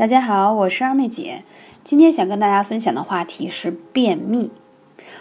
大家好，我是二妹姐，今天想跟大家分享的话题是便秘。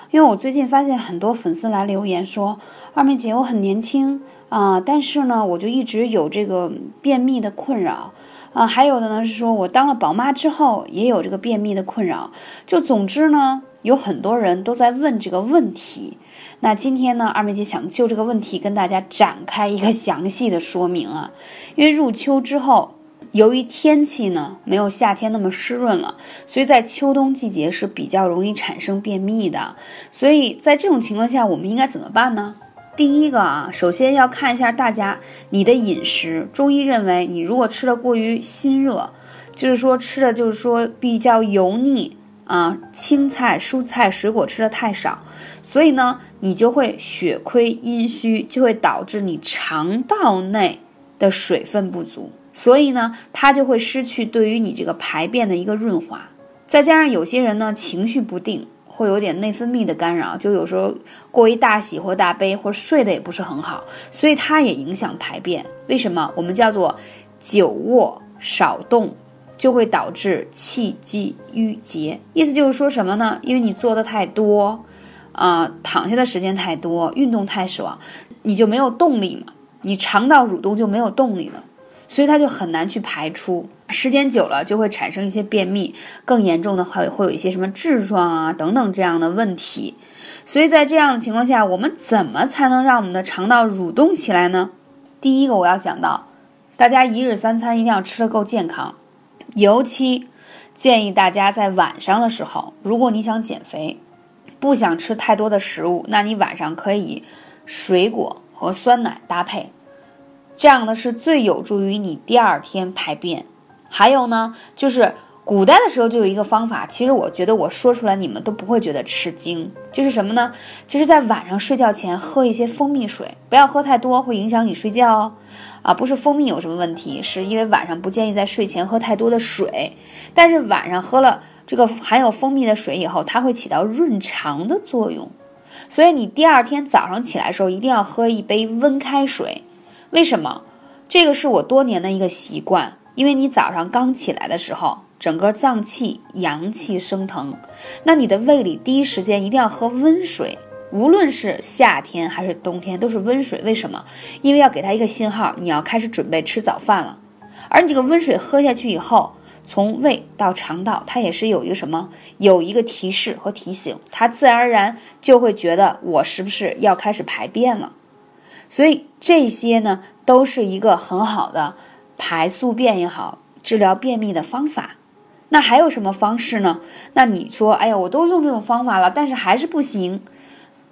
因为我最近发现很多粉丝来留言说，二妹姐我很年轻啊，但是呢，我就一直有这个便秘的困扰啊。还有的呢是说我当了宝妈之后也有这个便秘的困扰。就总之呢，有很多人都在问这个问题。那今天呢，二妹姐想就这个问题跟大家展开一个详细的说明啊。因为入秋之后。由于天气呢没有夏天那么湿润了，所以在秋冬季节是比较容易产生便秘的。所以在这种情况下，我们应该怎么办呢？第一个啊，首先要看一下大家你的饮食。中医认为，你如果吃的过于辛热，就是说吃的就是说比较油腻啊，青菜、蔬菜、水果吃的太少，所以呢，你就会血亏阴虚，就会导致你肠道内的水分不足。所以呢，它就会失去对于你这个排便的一个润滑，再加上有些人呢情绪不定，会有点内分泌的干扰，就有时候过于大喜或大悲，或睡得也不是很好，所以它也影响排便。为什么？我们叫做久卧少动，就会导致气机郁结。意思就是说什么呢？因为你做的太多，啊，躺下的时间太多，运动太少，你就没有动力嘛，你肠道蠕动就没有动力了。所以它就很难去排出，时间久了就会产生一些便秘，更严重的话会有一些什么痔疮啊等等这样的问题。所以在这样的情况下，我们怎么才能让我们的肠道蠕动起来呢？第一个我要讲到，大家一日三餐一定要吃的够健康，尤其建议大家在晚上的时候，如果你想减肥，不想吃太多的食物，那你晚上可以水果和酸奶搭配。这样呢是最有助于你第二天排便。还有呢，就是古代的时候就有一个方法，其实我觉得我说出来你们都不会觉得吃惊，就是什么呢？就是在晚上睡觉前喝一些蜂蜜水，不要喝太多，会影响你睡觉哦。啊，不是蜂蜜有什么问题，是因为晚上不建议在睡前喝太多的水。但是晚上喝了这个含有蜂蜜的水以后，它会起到润肠的作用，所以你第二天早上起来的时候一定要喝一杯温开水。为什么？这个是我多年的一个习惯。因为你早上刚起来的时候，整个脏器阳气升腾，那你的胃里第一时间一定要喝温水，无论是夏天还是冬天都是温水。为什么？因为要给他一个信号，你要开始准备吃早饭了。而你这个温水喝下去以后，从胃到肠道，它也是有一个什么？有一个提示和提醒，它自然而然就会觉得我是不是要开始排便了。所以这些呢，都是一个很好的排宿便也好，治疗便秘的方法。那还有什么方式呢？那你说，哎呀，我都用这种方法了，但是还是不行。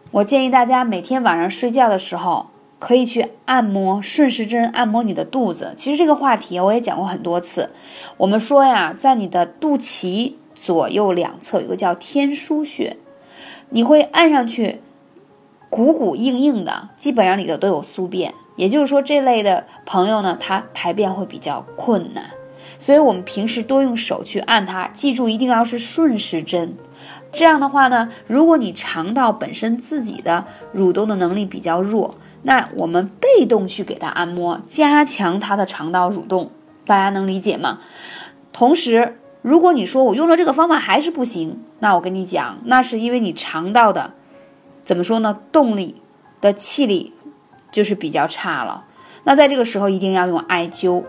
我建议大家每天晚上睡觉的时候，可以去按摩顺时针按摩你的肚子。其实这个话题我也讲过很多次。我们说呀，在你的肚脐左右两侧有个叫天枢穴，你会按上去。鼓鼓硬硬的，基本上里头都有宿便，也就是说这类的朋友呢，他排便会比较困难，所以我们平时多用手去按它，记住一定要是顺时针。这样的话呢，如果你肠道本身自己的蠕动的能力比较弱，那我们被动去给它按摩，加强它的肠道蠕动，大家能理解吗？同时，如果你说我用了这个方法还是不行，那我跟你讲，那是因为你肠道的。怎么说呢？动力的气力就是比较差了。那在这个时候一定要用艾灸。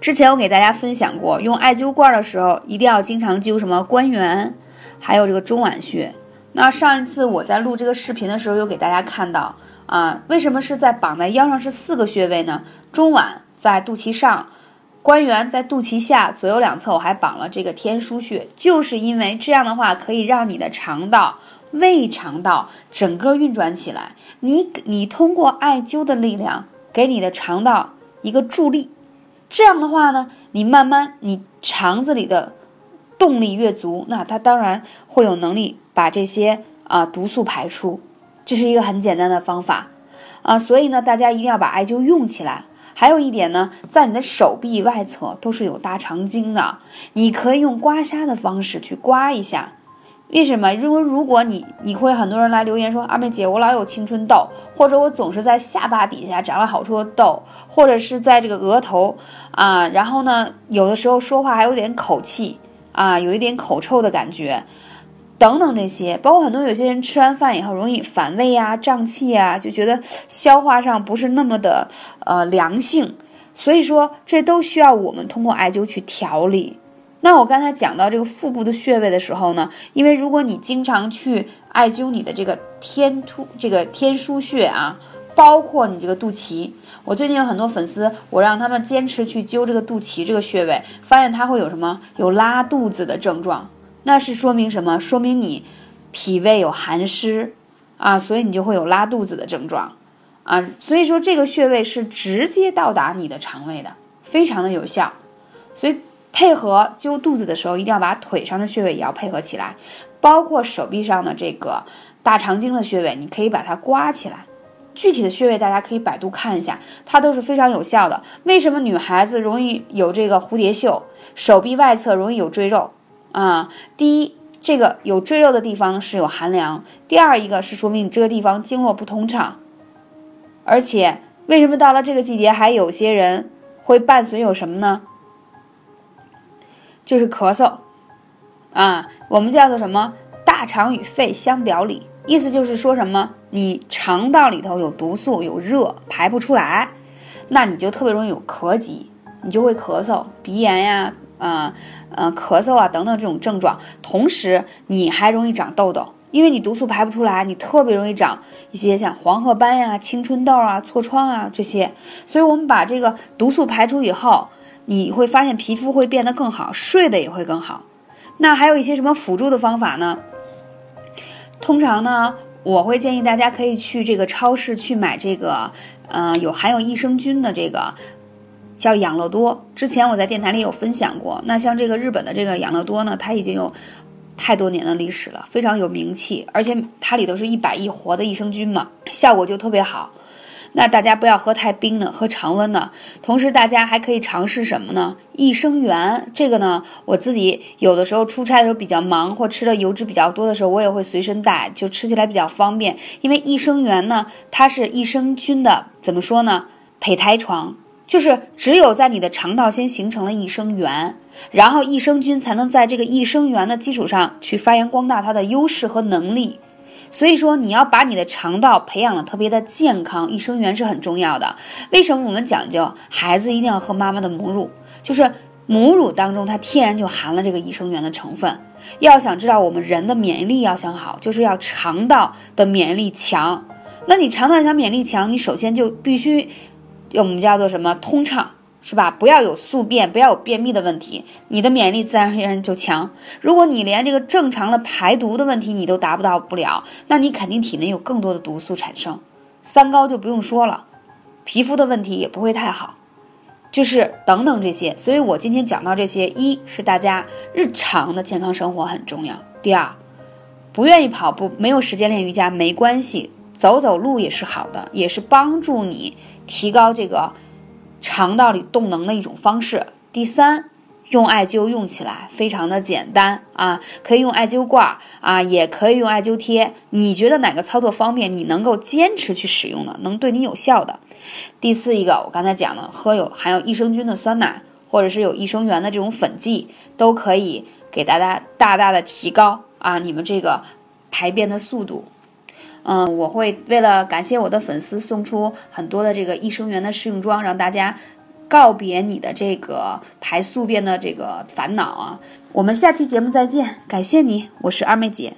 之前我给大家分享过，用艾灸罐的时候一定要经常灸什么关元，还有这个中脘穴。那上一次我在录这个视频的时候，又给大家看到啊，为什么是在绑在腰上是四个穴位呢？中脘在肚脐上，关元在肚脐下，左右两侧我还绑了这个天枢穴，就是因为这样的话可以让你的肠道。胃肠道整个运转起来，你你通过艾灸的力量给你的肠道一个助力，这样的话呢，你慢慢你肠子里的动力越足，那它当然会有能力把这些啊毒素排出，这是一个很简单的方法啊，所以呢，大家一定要把艾灸用起来。还有一点呢，在你的手臂外侧都是有大肠经的，你可以用刮痧的方式去刮一下。为什么？因为如果你你会很多人来留言说，二妹姐，我老有青春痘，或者我总是在下巴底下长了好多痘，或者是在这个额头啊，然后呢，有的时候说话还有点口气啊，有一点口臭的感觉，等等这些，包括很多有些人吃完饭以后容易反胃呀、胀气呀，就觉得消化上不是那么的呃良性，所以说这都需要我们通过艾灸去调理。那我刚才讲到这个腹部的穴位的时候呢，因为如果你经常去艾灸你的这个天突这个天枢穴啊，包括你这个肚脐，我最近有很多粉丝，我让他们坚持去灸这个肚脐这个穴位，发现他会有什么有拉肚子的症状，那是说明什么？说明你脾胃有寒湿啊，所以你就会有拉肚子的症状啊。所以说这个穴位是直接到达你的肠胃的，非常的有效，所以。配合灸肚子的时候，一定要把腿上的穴位也要配合起来，包括手臂上的这个大肠经的穴位，你可以把它刮起来。具体的穴位大家可以百度看一下，它都是非常有效的。为什么女孩子容易有这个蝴蝶袖，手臂外侧容易有赘肉啊？第一，这个有赘肉的地方是有寒凉；第二，一个是说明你这个地方经络不通畅。而且，为什么到了这个季节，还有些人会伴随有什么呢？就是咳嗽，啊，我们叫做什么？大肠与肺相表里，意思就是说什么？你肠道里头有毒素，有热排不出来，那你就特别容易有咳疾，你就会咳嗽、鼻炎呀，啊，呃，咳嗽啊等等这种症状。同时，你还容易长痘痘，因为你毒素排不出来，你特别容易长一些像黄褐斑呀、青春痘啊、痤疮啊这些。所以，我们把这个毒素排出以后。你会发现皮肤会变得更好，睡得也会更好。那还有一些什么辅助的方法呢？通常呢，我会建议大家可以去这个超市去买这个，呃，有含有益生菌的这个叫养乐多。之前我在电台里有分享过。那像这个日本的这个养乐多呢，它已经有太多年的历史了，非常有名气，而且它里头是一百亿活的益生菌嘛，效果就特别好。那大家不要喝太冰的，喝常温的。同时，大家还可以尝试什么呢？益生元，这个呢，我自己有的时候出差的时候比较忙，或吃的油脂比较多的时候，我也会随身带，就吃起来比较方便。因为益生元呢，它是益生菌的，怎么说呢？胚胎床，就是只有在你的肠道先形成了益生元，然后益生菌才能在这个益生元的基础上去发扬光大它的优势和能力。所以说，你要把你的肠道培养的特别的健康，益生元是很重要的。为什么我们讲究孩子一定要喝妈妈的母乳？就是母乳当中它天然就含了这个益生元的成分。要想知道我们人的免疫力要想好，就是要肠道的免疫力强。那你肠道想免疫力强，你首先就必须，我们叫做什么通畅。是吧？不要有宿便，不要有便秘的问题，你的免疫力自然而然就强。如果你连这个正常的排毒的问题你都达不到不了，那你肯定体内有更多的毒素产生。三高就不用说了，皮肤的问题也不会太好，就是等等这些。所以我今天讲到这些，一是大家日常的健康生活很重要。第二，不愿意跑步，没有时间练瑜伽没关系，走走路也是好的，也是帮助你提高这个。肠道里动能的一种方式。第三，用艾灸用起来非常的简单啊，可以用艾灸罐啊，也可以用艾灸贴。你觉得哪个操作方便，你能够坚持去使用的，能对你有效的？第四一个，我刚才讲了，喝有含有益生菌的酸奶，或者是有益生元的这种粉剂，都可以给大家大大的提高啊你们这个排便的速度。嗯，我会为了感谢我的粉丝，送出很多的这个益生元的试用装，让大家告别你的这个排宿便的这个烦恼啊！我们下期节目再见，感谢你，我是二妹姐。